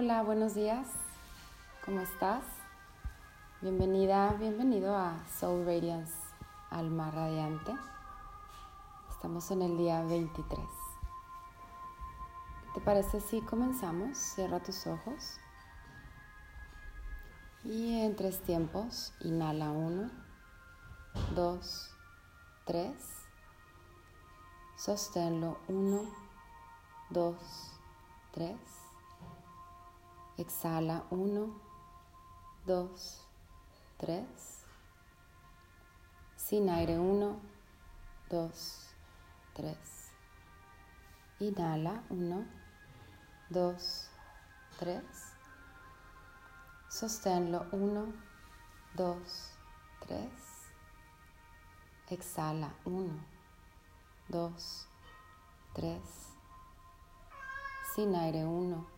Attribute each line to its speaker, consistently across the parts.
Speaker 1: Hola, buenos días. ¿Cómo estás? Bienvenida, bienvenido a Soul Radiance, Alma Radiante. Estamos en el día 23. ¿Qué te parece si comenzamos? Cierra tus ojos. Y en tres tiempos, inhala uno, dos, tres. Sosténlo uno, dos, tres. Exhala uno, dos, tres. Sin aire uno, dos, tres. Inhala uno, dos, tres. Sosténlo uno, dos, tres. Exhala uno, dos, tres. Sin aire uno,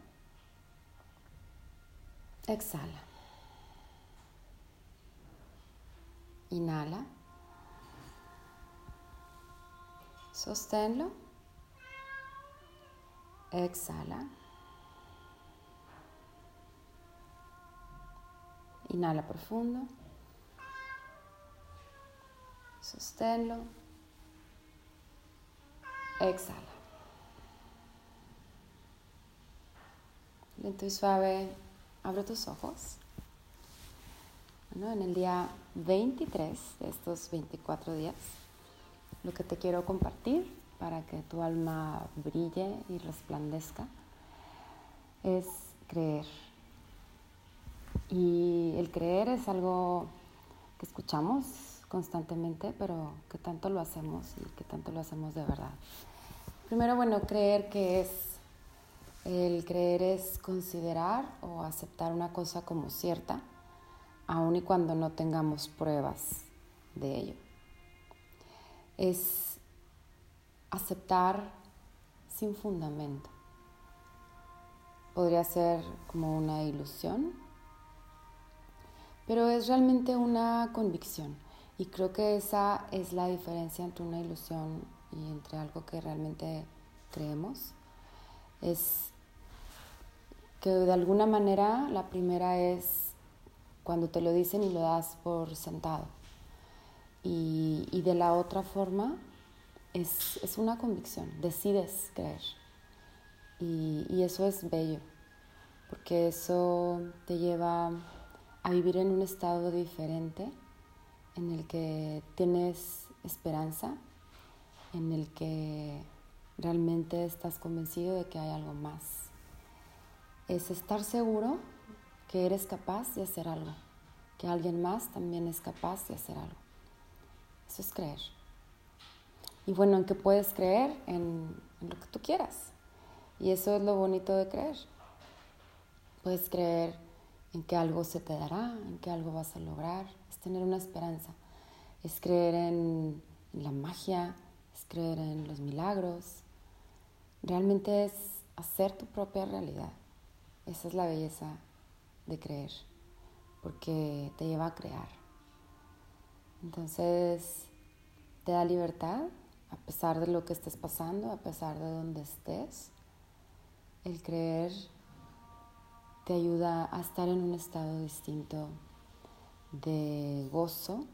Speaker 1: Exhala. Inhala. Sosténlo. Exhala. Inhala profundo. Sosténlo. Exhala. Lento y suave, abre tus ojos. Bueno, en el día 23 de estos 24 días, lo que te quiero compartir para que tu alma brille y resplandezca es creer. Y el creer es algo que escuchamos constantemente, pero que tanto lo hacemos y que tanto lo hacemos de verdad. Primero, bueno, creer que es, el creer es considerar o aceptar una cosa como cierta, aun y cuando no tengamos pruebas de ello. Es aceptar sin fundamento. Podría ser como una ilusión, pero es realmente una convicción. Y creo que esa es la diferencia entre una ilusión y entre algo que realmente creemos. Es que de alguna manera la primera es cuando te lo dicen y lo das por sentado. Y, y de la otra forma es, es una convicción, decides creer. Y, y eso es bello, porque eso te lleva a vivir en un estado diferente, en el que tienes esperanza, en el que realmente estás convencido de que hay algo más. Es estar seguro que eres capaz de hacer algo, que alguien más también es capaz de hacer algo. Eso es creer. Y bueno, ¿en qué puedes creer? En, lo que tú quieras. Y eso es lo bonito de creer. Puedes creer en que algo se te dará, en que algo vas a lograr. Es tener una esperanza. Es creer en la magia, es creer en los milagros. Realmente es hacer tu propia realidad. Esa es la belleza de creer, porque te lleva a crear. Entonces, te da libertad a pesar de lo que estés pasando, a pesar de donde estés. El creer te ayuda a estar en un estado distinto de gozo,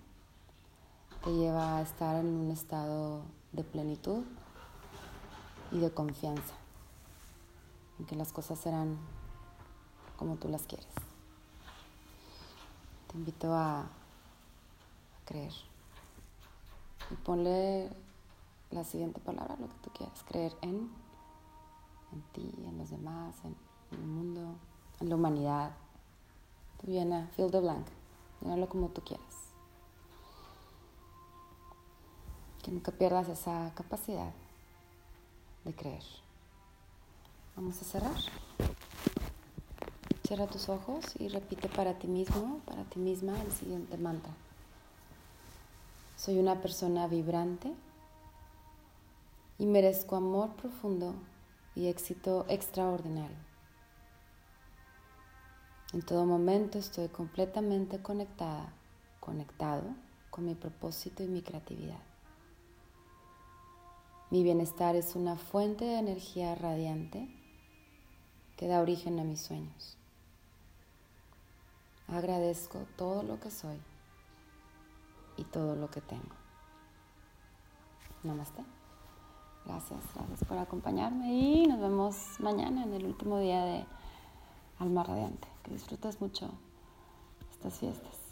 Speaker 1: te lleva a estar en un estado de plenitud y de confianza, en que las cosas serán como tú las quieres. Te invito a, creer y ponle la siguiente palabra, lo que tú quieras, creer en, en ti, en los demás, en, en el mundo, en la humanidad. Tú llena, fill the blank, llénalo como tú quieras. Que nunca pierdas esa capacidad de creer. Vamos a cerrar. Cierra tus ojos y repite para ti mismo, para ti misma el siguiente mantra. Soy una persona vibrante y merezco amor profundo y éxito extraordinario. En todo momento estoy completamente conectada, conectado con mi propósito y mi creatividad. Mi bienestar es una fuente de energía radiante que da origen a mis sueños. Agradezco todo lo que soy y todo lo que tengo. Namaste. Gracias, gracias por acompañarme y nos vemos mañana en el último día de Alma Radiante. Que disfrutes mucho estas fiestas.